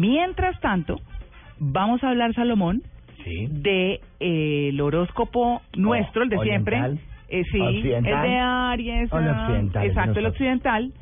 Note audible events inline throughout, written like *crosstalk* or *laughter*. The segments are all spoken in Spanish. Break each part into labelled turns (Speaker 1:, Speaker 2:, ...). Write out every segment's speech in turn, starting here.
Speaker 1: Mientras tanto, vamos a hablar, Salomón,
Speaker 2: Sí.
Speaker 1: de eh, el horóscopo nuestro, el de siempre.
Speaker 2: oriental,
Speaker 1: Eh, sí,
Speaker 2: occidental,
Speaker 1: el de Aries. ah, Exacto, el occidental.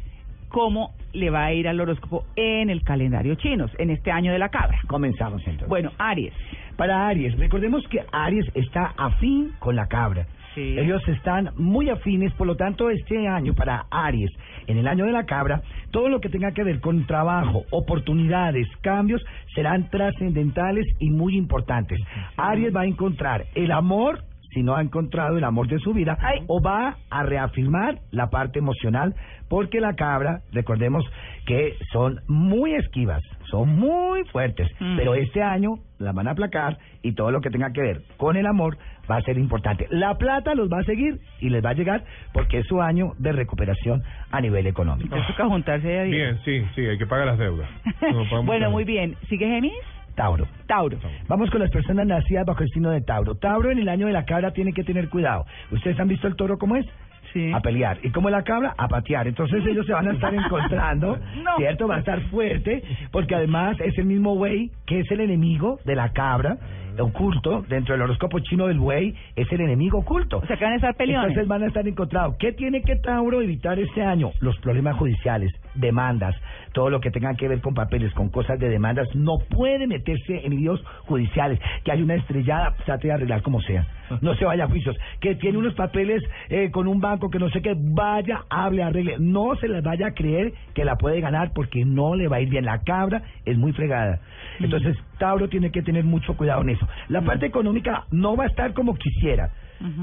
Speaker 1: ¿Cómo le va a ir al horóscopo en el calendario chino, en este año de la cabra?
Speaker 2: Comenzamos entonces.
Speaker 1: Bueno, Aries.
Speaker 2: Para Aries, recordemos que Aries está afín con la cabra.
Speaker 1: Sí.
Speaker 2: Ellos están muy afines, por lo tanto, este año para Aries, en el año de la cabra, todo lo que tenga que ver con trabajo, oportunidades, cambios, serán trascendentales y muy importantes. Aries va a encontrar el amor, si no ha encontrado el amor de su vida,
Speaker 1: Ay.
Speaker 2: o va a reafirmar la parte emocional, porque la cabra, recordemos que son muy esquivas, son muy fuertes,
Speaker 1: Mm.
Speaker 2: pero este año la van a aplacar y todo lo que tenga que ver con el amor va a ser importante. La plata los va a seguir y les va a llegar porque es su año de recuperación a nivel económico.
Speaker 1: Te toca juntarse
Speaker 3: Bien, sí, sí, hay que pagar las deudas. *laughs* No
Speaker 1: bueno, muy bien. ¿Sigue Géminis?
Speaker 2: Tauro.
Speaker 1: Tauro.
Speaker 2: Vamos con las personas nacidas bajo el signo de Tauro. Tauro en el año de la cabra tiene que tener cuidado. ¿Ustedes han visto el toro cómo es?
Speaker 1: Sí.
Speaker 2: a pelear. ¿Y como la cabra? A patear. Entonces ellos se van a estar *laughs* encontrando,
Speaker 1: No.
Speaker 2: ¿cierto? Va a estar fuerte, porque además es el mismo buey que es el enemigo de la cabra, oculto, dentro del horóscopo chino del buey, es el enemigo oculto.
Speaker 1: O sea, que van a estar peleones.
Speaker 2: Entonces van a estar encontrados. ¿Qué tiene que Tauro evitar este año? Los problemas judiciales, demandas, todo lo que tenga que ver con papeles, con cosas de demandas. No puede meterse en líos judiciales. Que hay una estrellada, trate de arreglar como sea. No se vaya a juicios. Que tiene unos papeles eh, con un banco que no sé qué, vaya, hable, arregle. No se les vaya a creer que la puede ganar porque no le va a ir bien. La cabra es muy fregada. Entonces, Tauro tiene que tener mucho cuidado en eso. La parte económica no va a estar como quisiera.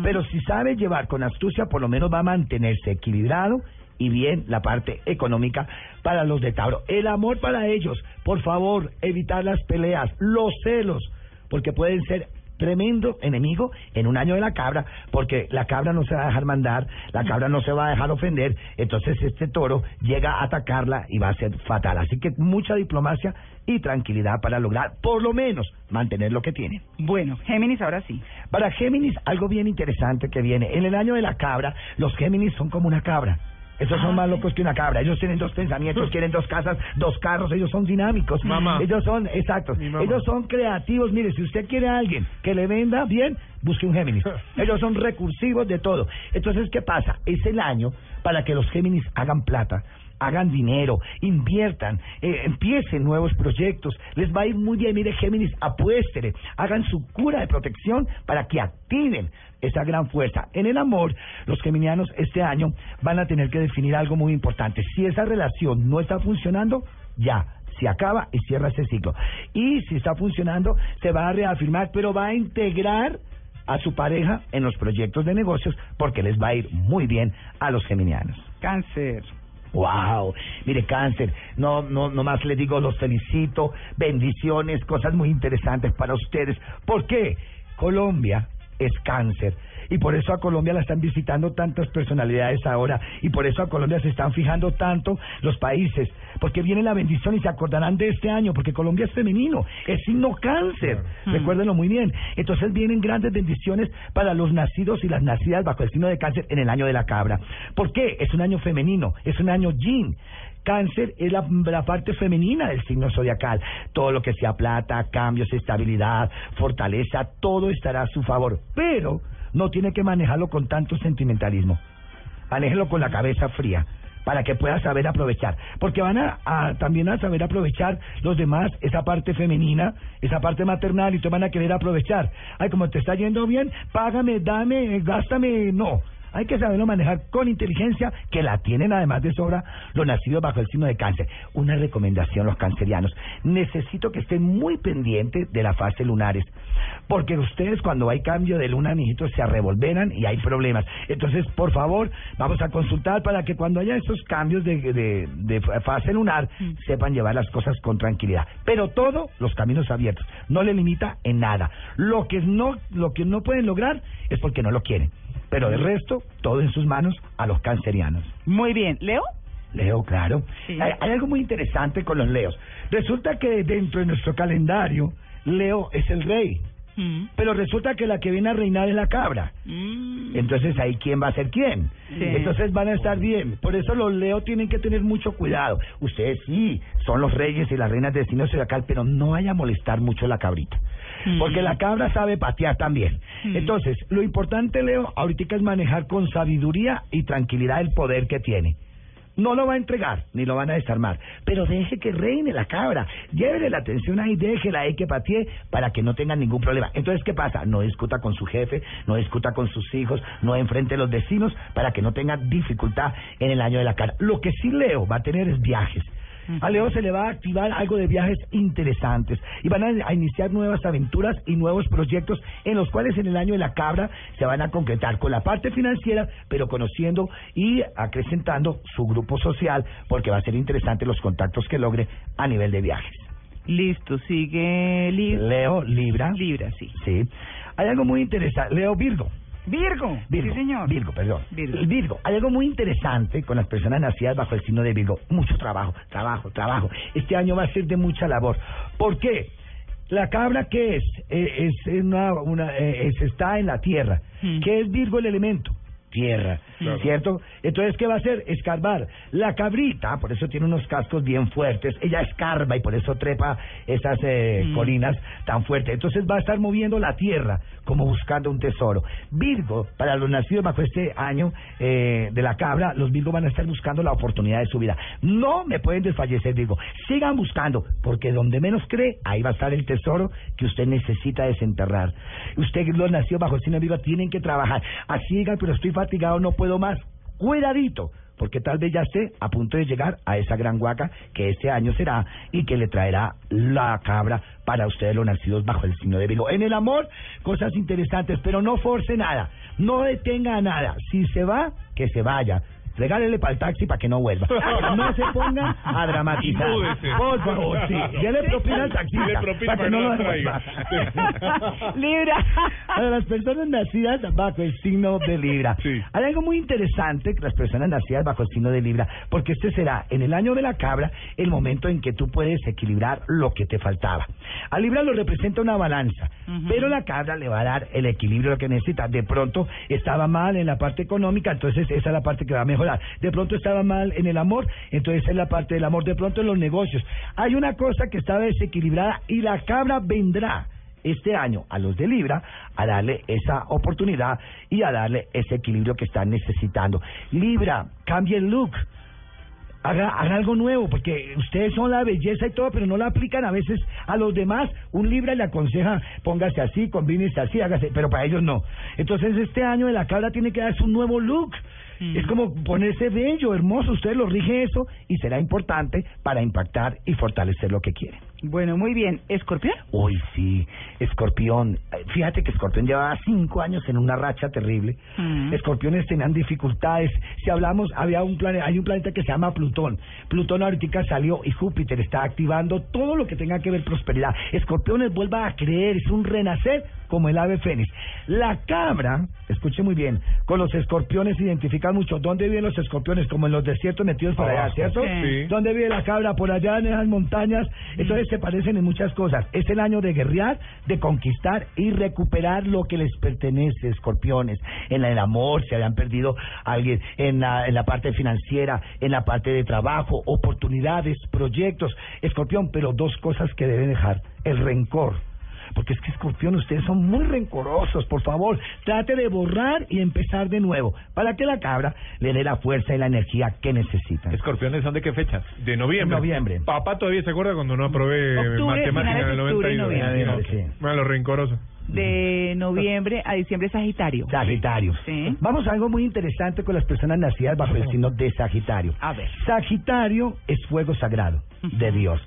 Speaker 2: Pero si sabe llevar con astucia, por lo menos va a mantenerse equilibrado y bien la parte económica para los de Tauro. El amor para ellos, por favor, evitar las peleas, los celos, porque pueden ser tremendo enemigo en un año de la cabra, porque la cabra no se va a dejar mandar, la cabra no se va a dejar ofender, entonces este toro llega a atacarla y va a ser fatal. Así que mucha diplomacia y tranquilidad para lograr, por lo menos, mantener lo que tienen.
Speaker 1: Bueno, Géminis ahora sí.
Speaker 2: Para Géminis, algo bien interesante que viene. En el año de la cabra, los Géminis son como una cabra. Esos son
Speaker 1: Ah,
Speaker 2: más locos que una cabra. Ellos tienen dos pensamientos, *laughs* quieren dos casas, dos carros. Ellos son dinámicos.
Speaker 3: Mamá.
Speaker 2: Ellos son, exacto.
Speaker 3: Mi mamá.
Speaker 2: Ellos son creativos. Mire, si usted quiere a alguien que le venda bien, busque un Géminis. *laughs* Ellos son recursivos de todo. Entonces, ¿qué pasa? Es el año para que los Géminis hagan plata hagan dinero, inviertan, eh, empiecen nuevos proyectos, les va a ir muy bien. Mire, Géminis, apuéstele, hagan su cura de protección para que activen esa gran fuerza. En el amor, los geminianos este año van a tener que definir algo muy importante. Si esa relación no está funcionando, ya. Se acaba y cierra ese ciclo. Y si está funcionando, se va a reafirmar, pero va a integrar a su pareja en los proyectos de negocios porque les va a ir muy bien a los geminianos.
Speaker 1: Cáncer.
Speaker 2: Wow, mire cáncer, no, no, no más les digo, los felicito, bendiciones, cosas muy interesantes para ustedes. ¿Por qué? Colombia es cáncer y por eso a Colombia la están visitando tantas personalidades ahora y por eso a Colombia se están fijando tanto los países, porque viene la bendición y se acordarán de este año, porque Colombia es femenino, es signo cáncer,
Speaker 1: Mm.
Speaker 2: recuérdenlo muy bien. Entonces vienen grandes bendiciones para los nacidos y las nacidas bajo el signo de cáncer en el año de la cabra. ¿Por qué? Es un año femenino, es un año yin. Cáncer es la, parte femenina del signo zodiacal. Todo lo que sea plata, cambios, estabilidad, fortaleza, todo estará a su favor. Pero no tiene que manejarlo con tanto sentimentalismo. Manéjelo con la cabeza fría para que pueda saber aprovechar. Porque van a, a- también a saber aprovechar los demás esa parte femenina, esa parte maternal y te van a querer aprovechar. Ay, como te está yendo bien, págame, dame, gástame. No. Hay que saberlo manejar con inteligencia, que la tienen además de sobra los nacidos bajo el signo de cáncer. Una recomendación, los cancerianos. Necesito que estén muy pendientes de la fase lunares, porque ustedes cuando hay cambio de luna, mijitos, se arrevolveran y hay problemas. Entonces, por favor, vamos a consultar para que cuando haya esos cambios de, de, de fase lunar, sepan llevar las cosas con tranquilidad. Pero todo, los caminos abiertos. No le limita en nada. Lo que no, lo que no pueden lograr es porque no lo quieren. Pero el resto, todo en sus manos a los cancerianos.
Speaker 1: Muy bien. ¿Leo?
Speaker 2: Leo, claro.
Speaker 1: Sí.
Speaker 2: Hay, hay algo muy interesante con los leos. Resulta que dentro de nuestro calendario, Leo es el rey.
Speaker 1: Mm.
Speaker 2: pero resulta que la que viene a reinar es la cabra.
Speaker 1: Mm.
Speaker 2: Entonces ahí quién va a ser quién.
Speaker 1: Sí.
Speaker 2: Entonces van a estar bien. Por eso los Leo tienen que tener mucho cuidado. Ustedes sí, son los reyes y las reinas de destino zodiacal, pero no vaya a molestar mucho la cabrita.
Speaker 1: Mm.
Speaker 2: Porque la cabra sabe patear también. Entonces, lo importante, Leo, ahorita es manejar con sabiduría y tranquilidad el poder que tiene. No lo va a entregar, ni lo van a desarmar, pero deje que reine la cabra, llévele la atención ahí, déjela ahí que para que no tenga ningún problema. Entonces, ¿qué pasa? No discuta con su jefe, no discuta con sus hijos, no enfrente a los vecinos para que no tenga dificultad en el año de la cara. Lo que sí Leo va a tener es viajes. A Leo se le va a activar algo de viajes interesantes y van a, iniciar nuevas aventuras y nuevos proyectos en los cuales en el año de la cabra se van a concretar con la parte financiera, pero conociendo y acrecentando su grupo social, porque va a ser interesante los contactos que logre a nivel de viajes.
Speaker 1: Listo, sigue Libra.
Speaker 2: Leo, Libra.
Speaker 1: Libra, sí.
Speaker 2: Sí. Hay algo muy interesante. Leo, Virgo.
Speaker 1: Virgo.
Speaker 2: Virgo,
Speaker 1: Sí, señor.
Speaker 2: Virgo, perdón.
Speaker 1: Virgo.
Speaker 2: Virgo. Hay algo muy interesante con las personas nacidas bajo el signo de Virgo. Mucho trabajo, trabajo, trabajo. Este año va a ser de mucha labor. ¿Por qué? La cabra, ¿qué es? Eh, es una, una, eh, es- está en la tierra.
Speaker 1: Mm.
Speaker 2: ¿Qué es Virgo el elemento? Tierra,
Speaker 3: Claro.
Speaker 2: ¿cierto? Entonces, ¿qué va a hacer? Escarbar. La cabrita, por eso tiene unos cascos bien fuertes, ella escarba y por eso trepa esas eh,
Speaker 1: Mm.
Speaker 2: colinas tan fuertes. Entonces va a estar moviendo la tierra como buscando un tesoro. Virgo, para los nacidos bajo este año eh, de la cabra, los Virgo van a estar buscando la oportunidad de su vida. No me pueden desfallecer, Virgo. Sigan buscando, porque donde menos cree, ahí va a estar el tesoro que usted necesita desenterrar. Usted, los nacidos bajo el signo de Virgo, tienen que trabajar. Así digan, pero estoy fatigado, no puedo más. Cuidadito, porque tal vez ya esté a punto de llegar a esa gran huaca que este año será y que le traerá la cabra para ustedes los nacidos bajo el signo de Virgo. En el amor, cosas interesantes, pero no force nada, no detenga nada. Si se va, que se vaya. Regálele para el taxi para que no vuelva. No se ponga a dramatizar. Por favor, sí. Ya le propina al taxista.
Speaker 3: Le propina para que no
Speaker 2: lo
Speaker 3: traiga.
Speaker 1: Libra.
Speaker 2: Para las personas nacidas bajo el signo de Libra.
Speaker 3: Sí.
Speaker 2: Hay algo muy interesante que las personas nacidas bajo el signo de Libra, porque este será en el año de la cabra el momento en que tú puedes equilibrar lo que te faltaba. A Libra lo representa una balanza, pero la cabra le va a dar el equilibrio que necesita. De pronto estaba mal en la parte económica, entonces esa es la parte que va a De pronto estaba mal en el amor, entonces es la parte del amor. De pronto en los negocios. Hay una cosa que estaba desequilibrada y la cabra vendrá este año a los de Libra a darle esa oportunidad y a darle ese equilibrio que están necesitando. Libra, cambie el look. Haga, haga algo nuevo, porque ustedes son la belleza y todo, pero no la aplican a veces a los demás. Un Libra le aconseja, póngase así, combínese así, hágase, pero para ellos no. Entonces este año de la cabra tiene que darse un nuevo look.
Speaker 1: Mm.
Speaker 2: Es como ponerse bello, hermoso, usted lo rige eso y será importante para impactar y fortalecer lo que quieren.
Speaker 1: Bueno, muy bien. ¿Escorpión?
Speaker 2: Uy, sí, Escorpión. Eh, Fíjate que Escorpión llevaba cinco años en una racha terrible.
Speaker 1: Mm.
Speaker 2: Escorpiones tenían dificultades. Si hablamos, había un planeta, hay un planeta que se llama Plutón. Plutón ahorita salió y Júpiter está activando todo lo que tenga que ver prosperidad. Escorpiones vuelva a creer, es un renacer como el ave fénix. La cabra, escuche muy bien, con los escorpiones se identifican mucho. ¿Dónde viven los escorpiones? Como en los desiertos metidos por allá,
Speaker 3: Abajo.
Speaker 2: ¿cierto?
Speaker 3: Sí.
Speaker 2: ¿Dónde vive la cabra? Por allá en esas montañas. Entonces se parecen en muchas cosas. Es el año de guerrear, de conquistar y recuperar lo que les pertenece, escorpiones. En el amor, se habían perdido a alguien, en la, en la parte financiera, en la parte de trabajo, oportunidades, proyectos. Escorpión, pero dos cosas que deben dejar. El rencor. Porque es que escorpión, ustedes son muy rencorosos, por favor, trate de borrar y empezar de nuevo, para que la cabra le dé la fuerza y la energía que necesita.
Speaker 3: ¿Escorpiones son de qué fechas? De noviembre.
Speaker 2: Noviembre.
Speaker 3: Papá todavía se acuerda cuando no aprobé
Speaker 1: Octubre,
Speaker 3: matemáticas en el
Speaker 1: de octubre y
Speaker 3: 92.
Speaker 1: noviembre.
Speaker 2: Sí.
Speaker 3: Bueno, lo rencoroso.
Speaker 1: De noviembre a diciembre, Sagitario.
Speaker 2: Sagitario.
Speaker 1: Sí.
Speaker 2: Vamos a algo muy interesante con las personas nacidas bajo el signo de Sagitario.
Speaker 1: A ver.
Speaker 2: Sagitario es fuego sagrado de Dios.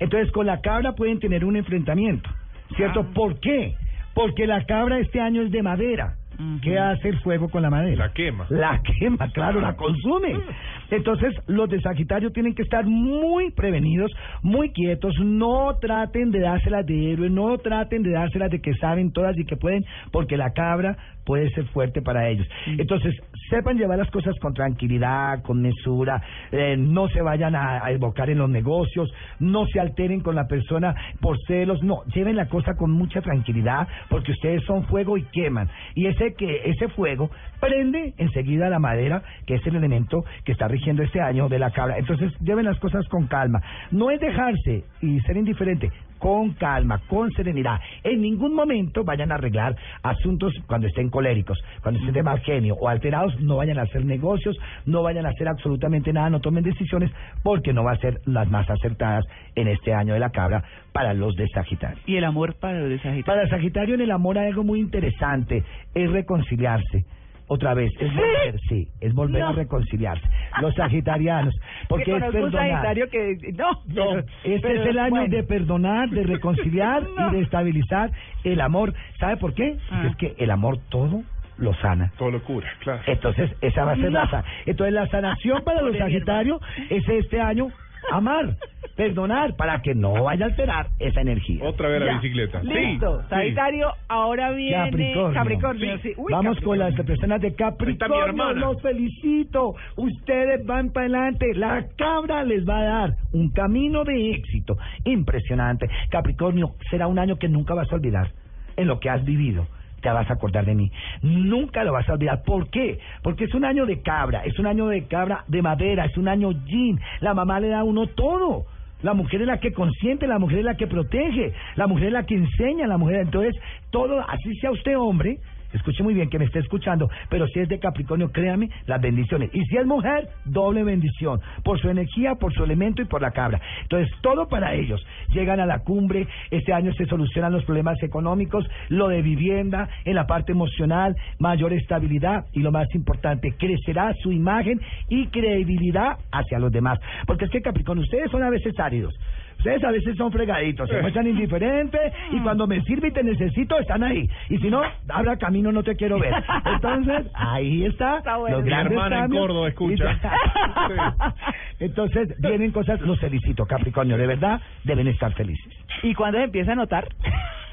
Speaker 2: Entonces, con la cabra pueden tener un enfrentamiento, ¿cierto?
Speaker 1: Ah.
Speaker 2: ¿Por qué? Porque la cabra este año es de madera. ¿Qué hace el fuego con la madera?
Speaker 3: La quema.
Speaker 2: La quema, claro, la consume. *laughs* Entonces, los de Sagitario tienen que estar muy prevenidos, muy quietos, no traten de dárselas de héroe, no traten de dárselas de que saben todas y que pueden, porque la cabra puede ser fuerte para ellos.
Speaker 1: Mm.
Speaker 2: Entonces, sepan llevar las cosas con tranquilidad, con mesura, eh, no se vayan a, a evocar en los negocios, no se alteren con la persona por celos, no, lleven la cosa con mucha tranquilidad, porque ustedes son fuego y queman. Y ese que ese fuego prende enseguida la madera, que es el elemento que está rigiendo este año de la cabra. Entonces, lleven las cosas con calma. No es dejarse y ser indiferente, con calma, con serenidad. En ningún momento vayan a arreglar asuntos cuando estén coléricos, cuando estén de mal genio o alterados, no vayan a hacer negocios, no vayan a hacer absolutamente nada, no tomen decisiones, porque no va a ser las más acertadas en este año de la cabra para los de Sagitario.
Speaker 1: Y el amor para los de Sagitario.
Speaker 2: Para Sagitario en el amor hay algo muy interesante, es reconciliarse. Otra vez, es volver, sí, es volver
Speaker 1: No.
Speaker 2: a reconciliarse. Los *laughs* sagitarianos, porque
Speaker 1: que
Speaker 2: es
Speaker 1: conozco un
Speaker 2: perdonar.
Speaker 1: Sagitario que... No, pero-
Speaker 2: Este
Speaker 1: pero
Speaker 2: es el año
Speaker 1: bueno.
Speaker 2: de perdonar, de reconciliar *laughs*
Speaker 1: No.
Speaker 2: y de estabilizar el amor. ¿Sabe por qué?
Speaker 1: Ah.
Speaker 2: Es que el amor todo lo sana.
Speaker 3: Todo locura, claro.
Speaker 2: Entonces, esa va a ser la
Speaker 1: No.
Speaker 2: sa- Entonces, la sanación para *laughs* los Sagitarios es este año amar, perdonar, para que no vaya a alterar esa energía.
Speaker 3: Otra vez la
Speaker 1: Ya.
Speaker 3: bicicleta. Sí,
Speaker 1: Listo.
Speaker 3: sí.
Speaker 1: Sagitario, ahora viene
Speaker 2: Capricornio.
Speaker 1: Capricornio. sí. Uy,
Speaker 2: Vamos con las personas de Capricornio. Los felicito. Ustedes van para adelante. La cabra les va a dar un camino de éxito impresionante. Capricornio, será un año que nunca vas a olvidar en lo que has vivido. Te vas a acordar de mí. Nunca lo vas a olvidar. ¿Por qué? Porque es un año de cabra. Es un año de cabra de madera. Es un año yin. La mamá le da a uno todo. La mujer es la que consiente, la mujer es la que protege, la mujer es la que enseña, la mujer. Entonces, todo, así sea usted hombre, escuche muy bien que me esté escuchando, pero si es de Capricornio, créame, las bendiciones. Y si es mujer, doble bendición, por su energía, por su elemento y por la cabra. Entonces, todo para ellos. Llegan a la cumbre, este año se solucionan los problemas económicos, lo de vivienda, en la parte emocional, mayor estabilidad y lo más importante, crecerá su imagen y credibilidad hacia los demás. Porque es que Capricornio, ustedes son a veces áridos. Ustedes a veces son fregaditos, se muestran indiferentes y cuando me sirve y te necesito están ahí. Y si no, abra camino, no te quiero ver. *laughs* Entonces, ahí está,
Speaker 1: Está bueno.
Speaker 2: los
Speaker 1: Mi
Speaker 2: grandes
Speaker 3: hermana en. Córdoba escucha. *laughs*
Speaker 2: Entonces, vienen cosas, los felicito, Capricornio, de verdad, deben estar felices.
Speaker 1: ¿Y cuándo se empieza a notar?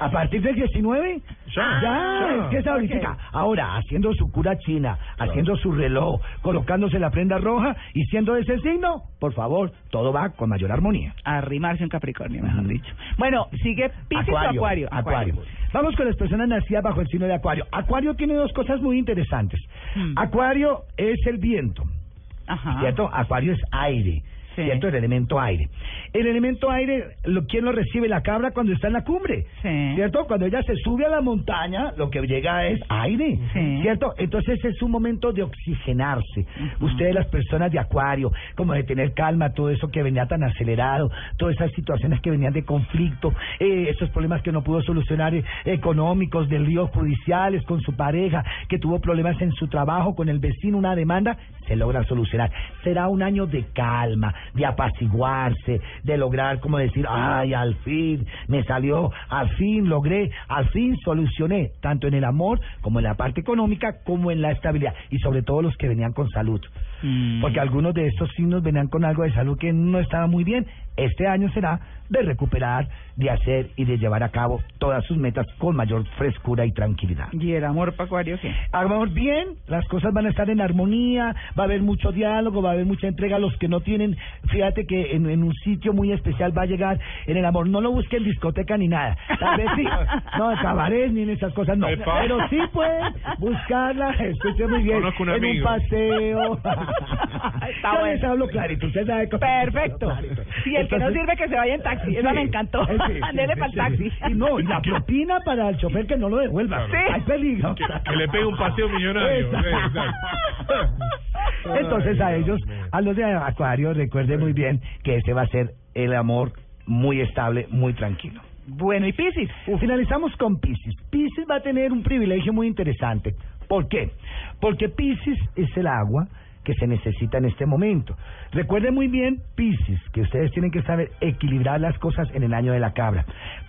Speaker 2: A partir del 19,
Speaker 3: Ya, ya.
Speaker 2: es que es ahorita. Ahora, haciendo su cura china, haciendo su reloj, colocándose la prenda roja y siendo de ese signo, por favor, todo va con mayor armonía.
Speaker 1: Arrimarse un Capricornio, mejor dicho. Bueno, sigue Piscis o Acuario.
Speaker 2: Acuario. Vamos con las personas nacidas bajo el signo de Acuario. Acuario tiene dos cosas muy interesantes.
Speaker 1: Hmm.
Speaker 2: Acuario es el viento,
Speaker 1: Ajá.
Speaker 2: ¿cierto? Acuario es aire.
Speaker 1: Sí.
Speaker 2: ¿Cierto? El elemento aire. El elemento aire, lo, ¿quién lo recibe? La cabra cuando está en la cumbre.
Speaker 1: Sí.
Speaker 2: ¿Cierto? Cuando ella se sube a la montaña, lo que llega es aire.
Speaker 1: Sí.
Speaker 2: ¿Cierto? Entonces es un momento de oxigenarse. Ustedes, las personas de Acuario, como de tener calma, todo eso que venía tan acelerado, todas esas situaciones que venían de conflicto, eh, esos problemas que no pudo solucionar eh, económicos, de líos judiciales con su pareja, que tuvo problemas en su trabajo, con el vecino, una demanda, se logra solucionar. Será un año de calma, de apaciguarse, de lograr, como decir, ay, al fin me salió, al fin logré, al fin solucioné, tanto en el amor como en la parte económica, como en la estabilidad, y sobre todo los que venían con salud.
Speaker 1: Mm.
Speaker 2: Porque algunos de estos signos venían con algo de salud que no estaba muy bien. Este año será de recuperar, de hacer y de llevar a cabo todas sus metas con mayor frescura y tranquilidad.
Speaker 1: ¿Y el amor para Acuario qué?
Speaker 2: Amor, bien, las cosas van a estar en armonía, va a haber mucho diálogo, va a haber mucha entrega. Los que no tienen, fíjate que en, en un sitio muy especial va a llegar en el amor. No lo busquen en discoteca ni nada. Tal vez sí, *laughs* no, en cabarets ni en esas cosas, no. Pero sí pueden buscarla, *laughs* escuche muy bien, en un paseo. *laughs* *laughs*
Speaker 1: Está
Speaker 2: Yo
Speaker 1: bueno.
Speaker 2: les hablo clarito, usted sabe cómo-
Speaker 1: Perfecto. Y el que no sirve que se vaya en taxi. Esa
Speaker 2: Sí,
Speaker 1: me encantó.
Speaker 2: sí, *laughs* sí,
Speaker 1: Dele
Speaker 2: sí,
Speaker 1: para el
Speaker 2: sí.
Speaker 1: taxi.
Speaker 2: Y no, y la propina para el chofer que no lo devuelva.
Speaker 1: Sí.
Speaker 2: Hay peligro.
Speaker 3: Que le pegue un paseo millonario.
Speaker 2: Exacto. Entonces a ellos, a los de Acuario, recuerde muy bien que ese va a ser el amor muy estable, muy tranquilo.
Speaker 1: Bueno, ¿y Piscis?
Speaker 2: Finalizamos con Pisces. Pisces va a tener un privilegio muy interesante. ¿Por qué? Porque Pisces es el agua que se necesita en este momento. Recuerden muy bien, Pisces, que ustedes tienen que saber equilibrar las cosas en el año de la cabra.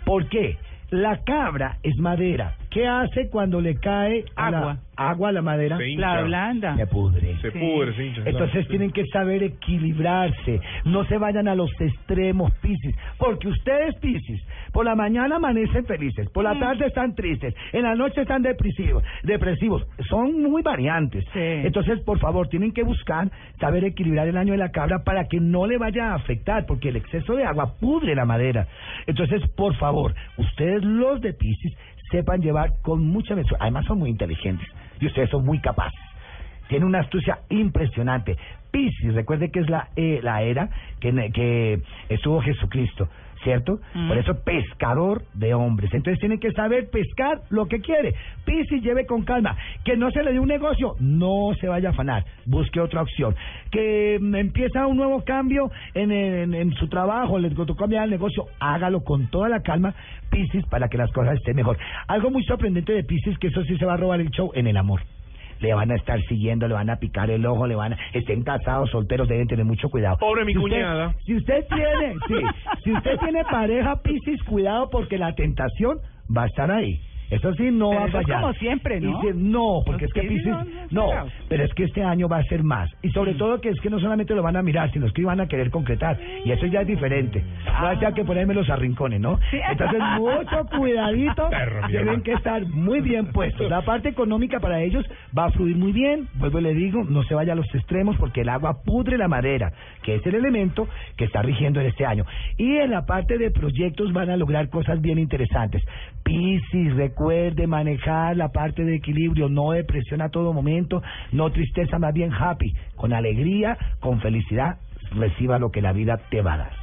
Speaker 2: ¿Por qué? La cabra es madera. ¿Qué hace cuando le cae la-
Speaker 1: Agua.
Speaker 2: agua a la madera?
Speaker 1: La blanda.
Speaker 2: Se pudre.
Speaker 3: Se
Speaker 1: Sí.
Speaker 3: pudre, se hincha.
Speaker 2: Entonces tienen que saber equilibrarse, no se vayan a los extremos, Piscis, porque ustedes, Piscis, por la mañana amanecen felices, por la tarde están tristes, en la noche están depresivos, depresivos, son muy variantes.
Speaker 1: Sí.
Speaker 2: Entonces, por favor, tienen que buscar saber equilibrar el año de la cabra para que no le vaya a afectar, porque el exceso de agua pudre la madera. Entonces, por favor, ustedes los de Piscis sepan llevar con mucha mesura, además son muy inteligentes. Y ustedes son muy capaces. Tiene una astucia impresionante. Piscis, recuerde que es la, eh, la era que, que estuvo Jesucristo, ¿cierto?
Speaker 1: Mm.
Speaker 2: Por eso pescador de hombres. Entonces tiene que saber pescar lo que quiere. Piscis, lleve con calma. Que no se le dé un negocio, no se vaya a afanar. Busque otra opción. Que mm, empieza un nuevo cambio en, en, en su trabajo, le tocó cambiar el negocio, hágalo con toda la calma, Piscis, para que las cosas estén mejor. Algo muy sorprendente de Piscis, que eso sí se va a robar el show en el amor le van a estar siguiendo, le van a picar el ojo, le van a... Estén casados, solteros, deben tener mucho cuidado.
Speaker 3: Pobre mi
Speaker 2: Si usted-
Speaker 3: cuñada.
Speaker 2: si usted tiene, sí, si usted tiene pareja, Piscis, cuidado porque la tentación va a estar ahí. Eso sí, no
Speaker 1: Pero
Speaker 2: va a fallar.
Speaker 1: como siempre, ¿no?
Speaker 2: Si- no, porque
Speaker 1: Los
Speaker 2: es que
Speaker 1: son
Speaker 2: No, pero es que este año va a ser más. Y sobre
Speaker 1: Mm.
Speaker 2: todo que es que no solamente lo van a mirar, sino es que van a querer concretar. Y eso ya es diferente. No haya que ponerme los arrincones, ¿no?
Speaker 1: Sí.
Speaker 2: Entonces, mucho *laughs* cuidadito.
Speaker 3: Perro,
Speaker 2: Tienen que estar muy bien puestos. La parte económica para ellos va a fluir muy bien. Vuelvo y le digo, no se vaya a los extremos porque el agua pudre la madera, que es el elemento que está rigiendo en este año. Y en la parte de proyectos van a lograr cosas bien interesantes. Piscis, recuerde manejar la parte de equilibrio, no depresión a todo momento, no tristeza, más bien happy, con alegría, con felicidad, reciba lo que la vida te va a dar.